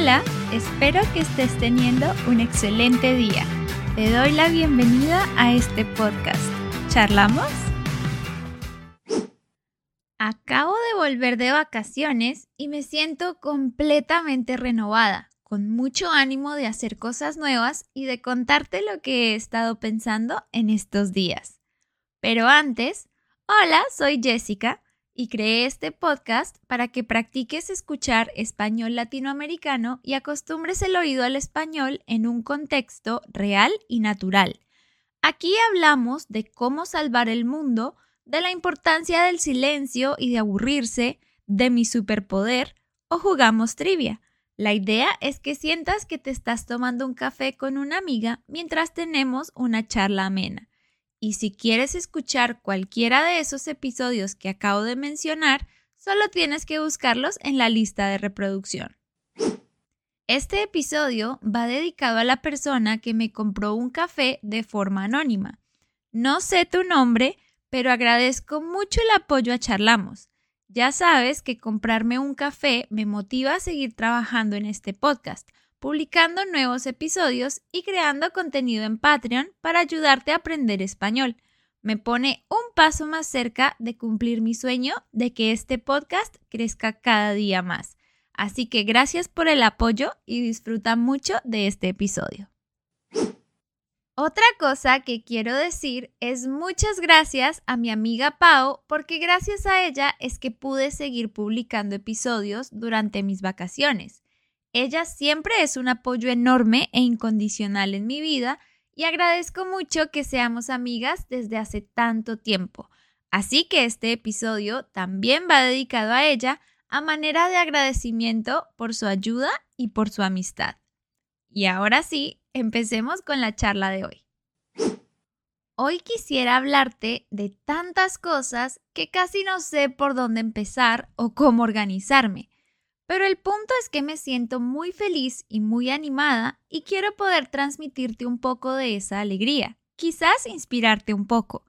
Hola, espero que estés teniendo un excelente día. Te doy la bienvenida a este podcast. ¿Charlamos? Acabo de volver de vacaciones y me siento completamente renovada, con mucho ánimo de hacer cosas nuevas y de contarte lo que he estado pensando en estos días. Pero antes, hola, soy Jessica y creé este podcast para que practiques escuchar español latinoamericano y acostumbres el oído al español en un contexto real y natural. Aquí hablamos de cómo salvar el mundo, de la importancia del silencio y de aburrirse, de mi superpoder o jugamos trivia. La idea es que sientas que te estás tomando un café con una amiga mientras tenemos una charla amena. Y si quieres escuchar cualquiera de esos episodios que acabo de mencionar, solo tienes que buscarlos en la lista de reproducción. Este episodio va dedicado a la persona que me compró un café de forma anónima. No sé tu nombre, pero agradezco mucho el apoyo a Charlamos. Ya sabes que comprarme un café me motiva a seguir trabajando en este podcast, publicando nuevos episodios y creando contenido en Patreon para ayudarte a aprender español. Me pone un paso más cerca de cumplir mi sueño de que este podcast crezca cada día más. Así que gracias por el apoyo y disfruta mucho de este episodio. Otra cosa que quiero decir es muchas gracias a mi amiga Pau porque gracias a ella es que pude seguir publicando episodios durante mis vacaciones. Ella siempre es un apoyo enorme e incondicional en mi vida y agradezco mucho que seamos amigas desde hace tanto tiempo. Así que este episodio también va dedicado a ella a manera de agradecimiento por su ayuda y por su amistad. Y ahora sí, empecemos con la charla de hoy. Hoy quisiera hablarte de tantas cosas que casi no sé por dónde empezar o cómo organizarme. Pero el punto es que me siento muy feliz y muy animada y quiero poder transmitirte un poco de esa alegría, quizás inspirarte un poco.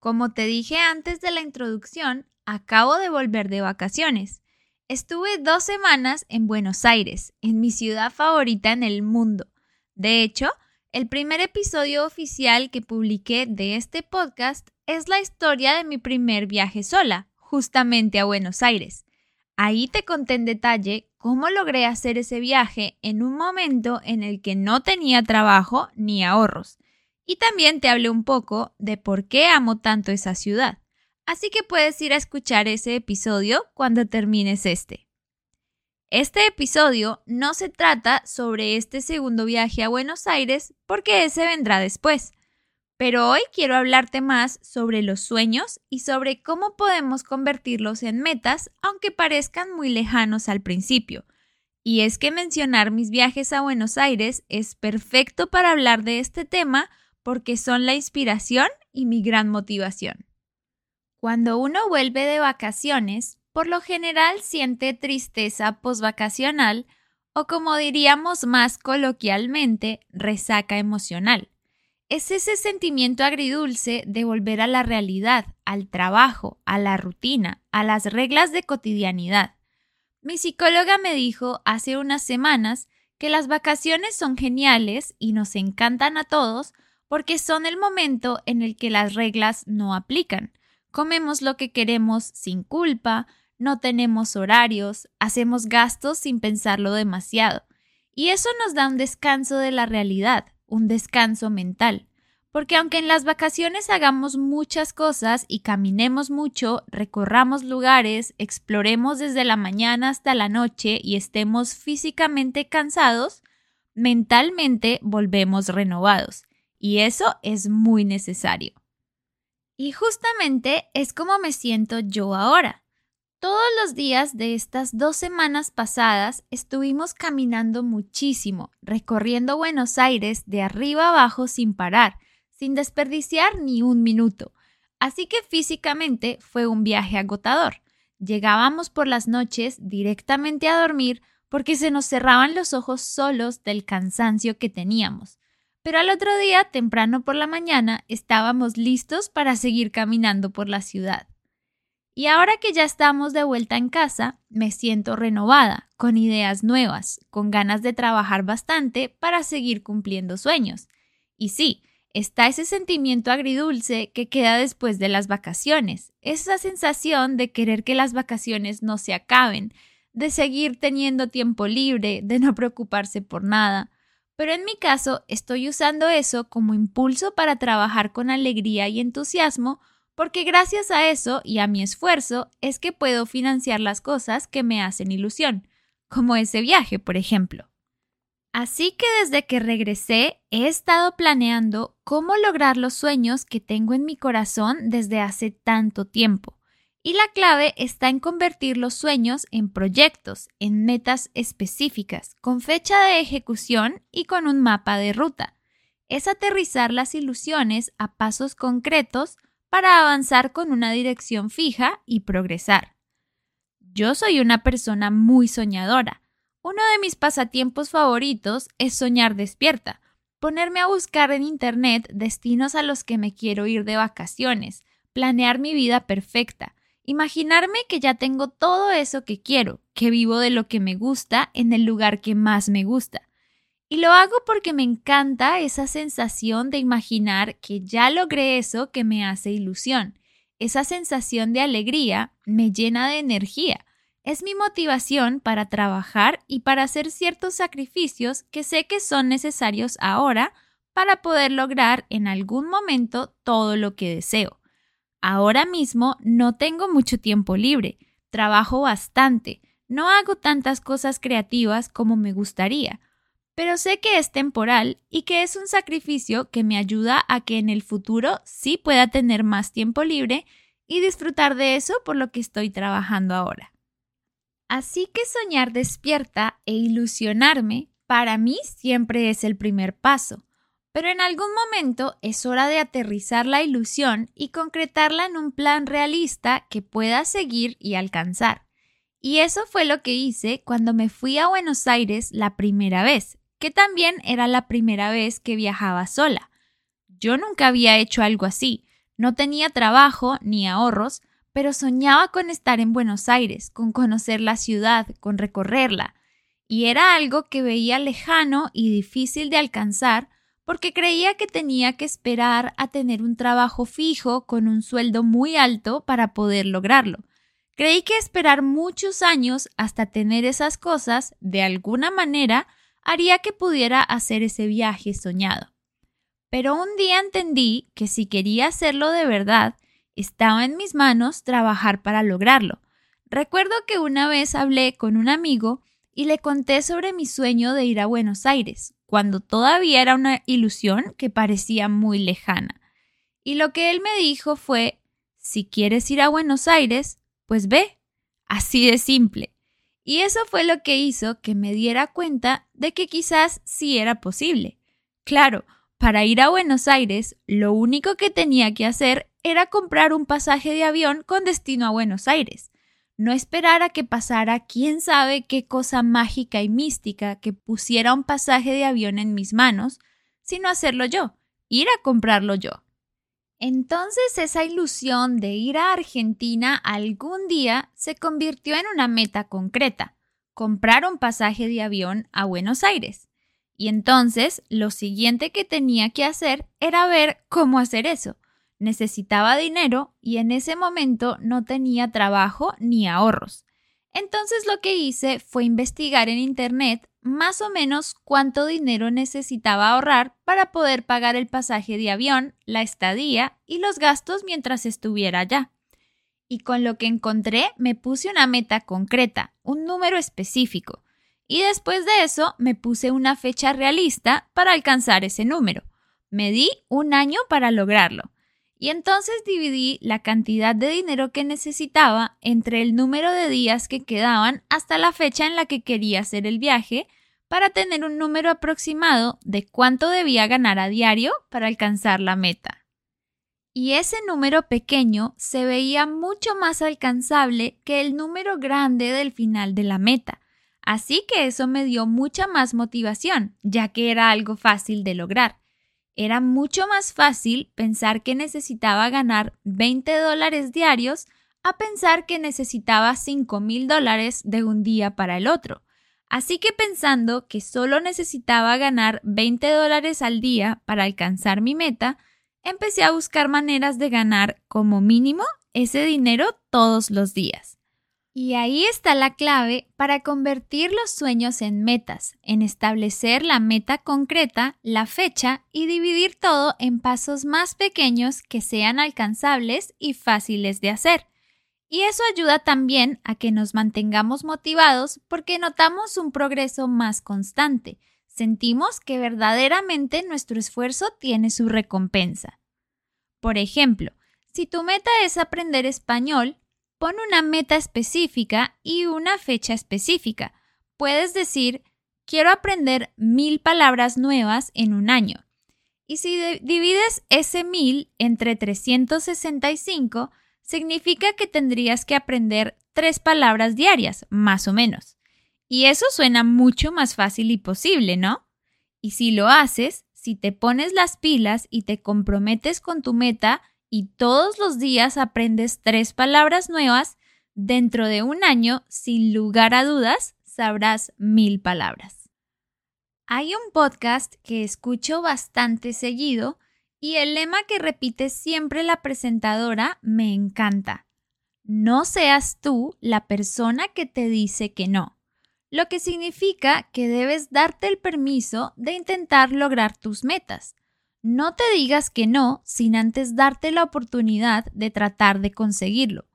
Como te dije antes de la introducción, acabo de volver de vacaciones. Estuve dos semanas en Buenos Aires, en mi ciudad favorita en el mundo. De hecho, el primer episodio oficial que publiqué de este podcast es la historia de mi primer viaje sola, justamente a Buenos Aires. Ahí te conté en detalle cómo logré hacer ese viaje en un momento en el que no tenía trabajo ni ahorros. Y también te hablé un poco de por qué amo tanto esa ciudad. Así que puedes ir a escuchar ese episodio cuando termines este. Este episodio no se trata sobre este segundo viaje a Buenos Aires porque ese vendrá después. Pero hoy quiero hablarte más sobre los sueños y sobre cómo podemos convertirlos en metas aunque parezcan muy lejanos al principio. Y es que mencionar mis viajes a Buenos Aires es perfecto para hablar de este tema porque son la inspiración y mi gran motivación. Cuando uno vuelve de vacaciones, por lo general siente tristeza posvacacional o como diríamos más coloquialmente, resaca emocional es ese sentimiento agridulce de volver a la realidad, al trabajo, a la rutina, a las reglas de cotidianidad. Mi psicóloga me dijo hace unas semanas que las vacaciones son geniales y nos encantan a todos porque son el momento en el que las reglas no aplican. Comemos lo que queremos sin culpa, no tenemos horarios, hacemos gastos sin pensarlo demasiado. Y eso nos da un descanso de la realidad, un descanso mental. Porque aunque en las vacaciones hagamos muchas cosas y caminemos mucho, recorramos lugares, exploremos desde la mañana hasta la noche y estemos físicamente cansados, mentalmente volvemos renovados. Y eso es muy necesario. Y justamente es como me siento yo ahora. Todos los días de estas dos semanas pasadas estuvimos caminando muchísimo, recorriendo Buenos Aires de arriba abajo sin parar, sin desperdiciar ni un minuto. Así que físicamente fue un viaje agotador. Llegábamos por las noches directamente a dormir porque se nos cerraban los ojos solos del cansancio que teníamos. Pero al otro día, temprano por la mañana, estábamos listos para seguir caminando por la ciudad. Y ahora que ya estamos de vuelta en casa, me siento renovada, con ideas nuevas, con ganas de trabajar bastante para seguir cumpliendo sueños. Y sí, está ese sentimiento agridulce que queda después de las vacaciones, esa sensación de querer que las vacaciones no se acaben, de seguir teniendo tiempo libre, de no preocuparse por nada. Pero en mi caso estoy usando eso como impulso para trabajar con alegría y entusiasmo porque gracias a eso y a mi esfuerzo es que puedo financiar las cosas que me hacen ilusión, como ese viaje, por ejemplo. Así que desde que regresé he estado planeando cómo lograr los sueños que tengo en mi corazón desde hace tanto tiempo. Y la clave está en convertir los sueños en proyectos, en metas específicas, con fecha de ejecución y con un mapa de ruta. Es aterrizar las ilusiones a pasos concretos para avanzar con una dirección fija y progresar. Yo soy una persona muy soñadora. Uno de mis pasatiempos favoritos es soñar despierta, ponerme a buscar en Internet destinos a los que me quiero ir de vacaciones, planear mi vida perfecta, imaginarme que ya tengo todo eso que quiero, que vivo de lo que me gusta en el lugar que más me gusta. Y lo hago porque me encanta esa sensación de imaginar que ya logré eso que me hace ilusión. Esa sensación de alegría me llena de energía. Es mi motivación para trabajar y para hacer ciertos sacrificios que sé que son necesarios ahora para poder lograr en algún momento todo lo que deseo. Ahora mismo no tengo mucho tiempo libre, trabajo bastante, no hago tantas cosas creativas como me gustaría, pero sé que es temporal y que es un sacrificio que me ayuda a que en el futuro sí pueda tener más tiempo libre y disfrutar de eso por lo que estoy trabajando ahora. Así que soñar despierta e ilusionarme para mí siempre es el primer paso, pero en algún momento es hora de aterrizar la ilusión y concretarla en un plan realista que pueda seguir y alcanzar. Y eso fue lo que hice cuando me fui a Buenos Aires la primera vez, que también era la primera vez que viajaba sola. Yo nunca había hecho algo así, no tenía trabajo ni ahorros, pero soñaba con estar en Buenos Aires, con conocer la ciudad, con recorrerla, y era algo que veía lejano y difícil de alcanzar porque creía que tenía que esperar a tener un trabajo fijo con un sueldo muy alto para poder lograrlo. Creí que esperar muchos años hasta tener esas cosas, de alguna manera, haría que pudiera hacer ese viaje soñado. Pero un día entendí que si quería hacerlo de verdad, estaba en mis manos trabajar para lograrlo. Recuerdo que una vez hablé con un amigo y le conté sobre mi sueño de ir a Buenos Aires, cuando todavía era una ilusión que parecía muy lejana. Y lo que él me dijo fue, si quieres ir a Buenos Aires, pues ve. Así de simple. Y eso fue lo que hizo que me diera cuenta de que quizás sí era posible. Claro, para ir a Buenos Aires, lo único que tenía que hacer era comprar un pasaje de avión con destino a Buenos Aires. No esperar a que pasara quién sabe qué cosa mágica y mística que pusiera un pasaje de avión en mis manos, sino hacerlo yo, ir a comprarlo yo. Entonces esa ilusión de ir a Argentina algún día se convirtió en una meta concreta, comprar un pasaje de avión a Buenos Aires. Y entonces lo siguiente que tenía que hacer era ver cómo hacer eso. Necesitaba dinero y en ese momento no tenía trabajo ni ahorros. Entonces lo que hice fue investigar en Internet más o menos cuánto dinero necesitaba ahorrar para poder pagar el pasaje de avión, la estadía y los gastos mientras estuviera allá. Y con lo que encontré me puse una meta concreta, un número específico, y después de eso me puse una fecha realista para alcanzar ese número. Me di un año para lograrlo. Y entonces dividí la cantidad de dinero que necesitaba entre el número de días que quedaban hasta la fecha en la que quería hacer el viaje para tener un número aproximado de cuánto debía ganar a diario para alcanzar la meta. Y ese número pequeño se veía mucho más alcanzable que el número grande del final de la meta, así que eso me dio mucha más motivación, ya que era algo fácil de lograr. Era mucho más fácil pensar que necesitaba ganar 20 dólares diarios a pensar que necesitaba 5 mil dólares de un día para el otro. Así que pensando que solo necesitaba ganar 20 dólares al día para alcanzar mi meta, empecé a buscar maneras de ganar como mínimo ese dinero todos los días. Y ahí está la clave para convertir los sueños en metas, en establecer la meta concreta, la fecha y dividir todo en pasos más pequeños que sean alcanzables y fáciles de hacer. Y eso ayuda también a que nos mantengamos motivados porque notamos un progreso más constante. Sentimos que verdaderamente nuestro esfuerzo tiene su recompensa. Por ejemplo, si tu meta es aprender español, pon una meta específica y una fecha específica. Puedes decir, quiero aprender mil palabras nuevas en un año. Y si divides ese mil entre 365, significa que tendrías que aprender tres palabras diarias, más o menos. Y eso suena mucho más fácil y posible, ¿no? Y si lo haces, si te pones las pilas y te comprometes con tu meta y todos los días aprendes tres palabras nuevas, dentro de un año, sin lugar a dudas, sabrás mil palabras. Hay un podcast que escucho bastante seguido y el lema que repite siempre la presentadora me encanta. No seas tú la persona que te dice que no, lo que significa que debes darte el permiso de intentar lograr tus metas. No te digas que no sin antes darte la oportunidad de tratar de conseguirlo.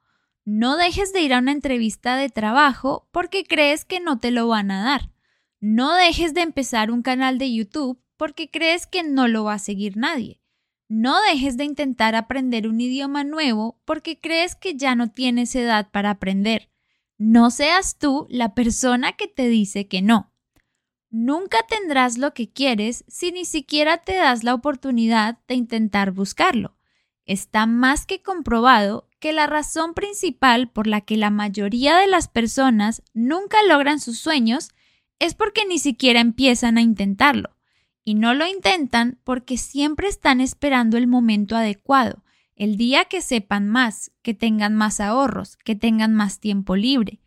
No dejes de ir a una entrevista de trabajo porque crees que no te lo van a dar. No dejes de empezar un canal de YouTube porque crees que no lo va a seguir nadie. No dejes de intentar aprender un idioma nuevo porque crees que ya no tienes edad para aprender. No seas tú la persona que te dice que no. Nunca tendrás lo que quieres si ni siquiera te das la oportunidad de intentar buscarlo. Está más que comprobado que la razón principal por la que la mayoría de las personas nunca logran sus sueños es porque ni siquiera empiezan a intentarlo y no lo intentan porque siempre están esperando el momento adecuado, el día que sepan más, que tengan más ahorros, que tengan más tiempo libre.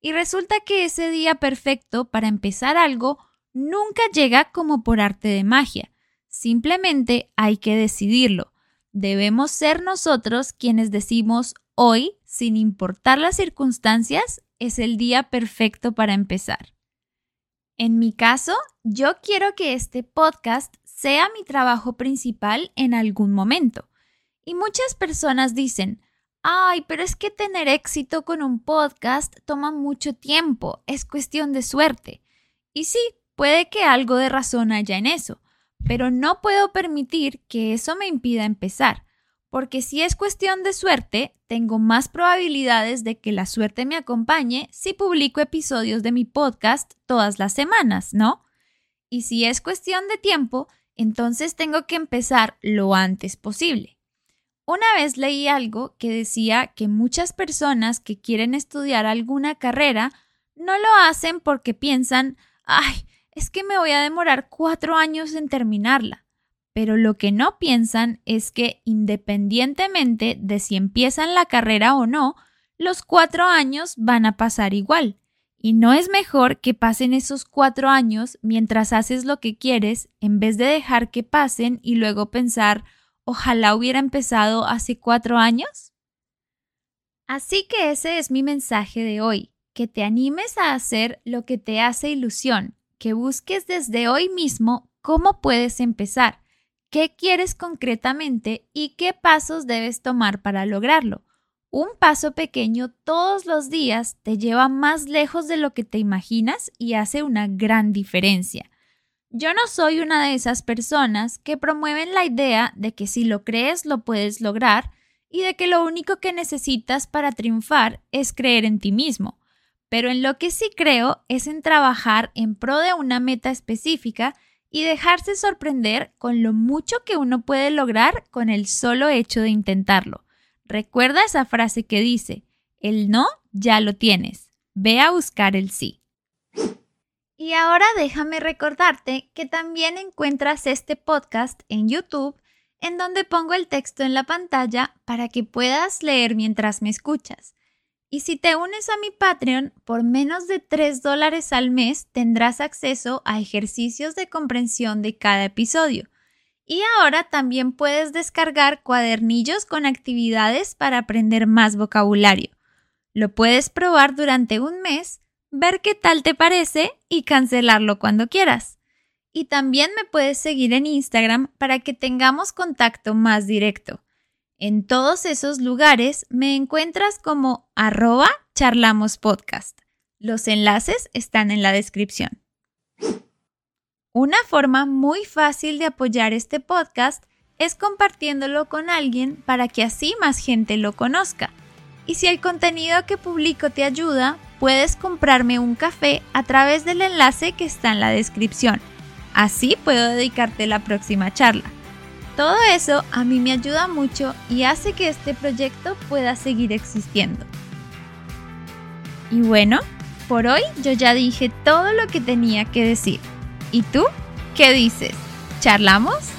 Y resulta que ese día perfecto para empezar algo nunca llega como por arte de magia. Simplemente hay que decidirlo. Debemos ser nosotros quienes decimos hoy, sin importar las circunstancias, es el día perfecto para empezar. En mi caso, yo quiero que este podcast sea mi trabajo principal en algún momento. Y muchas personas dicen, ay, pero es que tener éxito con un podcast toma mucho tiempo, es cuestión de suerte. Y sí, puede que algo de razón haya en eso, pero no puedo permitir que eso me impida empezar porque si es cuestión de suerte, tengo más probabilidades de que la suerte me acompañe si publico episodios de mi podcast todas las semanas, ¿no? Y si es cuestión de tiempo, entonces tengo que empezar lo antes posible. Una vez leí algo que decía que muchas personas que quieren estudiar alguna carrera no lo hacen porque piensan, ay, es que me voy a demorar cuatro años en terminarla pero lo que no piensan es que independientemente de si empiezan la carrera o no, los cuatro años van a pasar igual. Y no es mejor que pasen esos cuatro años mientras haces lo que quieres en vez de dejar que pasen y luego pensar, ojalá hubiera empezado hace cuatro años. Así que ese es mi mensaje de hoy, que te animes a hacer lo que te hace ilusión, que busques desde hoy mismo cómo puedes empezar qué quieres concretamente y qué pasos debes tomar para lograrlo. Un paso pequeño todos los días te lleva más lejos de lo que te imaginas y hace una gran diferencia. Yo no soy una de esas personas que promueven la idea de que si lo crees lo puedes lograr y de que lo único que necesitas para triunfar es creer en ti mismo. Pero en lo que sí creo es en trabajar en pro de una meta específica y dejarse sorprender con lo mucho que uno puede lograr con el solo hecho de intentarlo. Recuerda esa frase que dice, el no ya lo tienes, ve a buscar el sí. Y ahora déjame recordarte que también encuentras este podcast en YouTube, en donde pongo el texto en la pantalla para que puedas leer mientras me escuchas. Y si te unes a mi Patreon, por menos de 3 dólares al mes tendrás acceso a ejercicios de comprensión de cada episodio. Y ahora también puedes descargar cuadernillos con actividades para aprender más vocabulario. Lo puedes probar durante un mes, ver qué tal te parece y cancelarlo cuando quieras. Y también me puedes seguir en Instagram para que tengamos contacto más directo. En todos esos lugares me encuentras como arroba charlamospodcast. Los enlaces están en la descripción. Una forma muy fácil de apoyar este podcast es compartiéndolo con alguien para que así más gente lo conozca. Y si el contenido que publico te ayuda, puedes comprarme un café a través del enlace que está en la descripción. Así puedo dedicarte la próxima charla. Todo eso a mí me ayuda mucho y hace que este proyecto pueda seguir existiendo. Y bueno, por hoy yo ya dije todo lo que tenía que decir. ¿Y tú? ¿Qué dices? ¿Charlamos?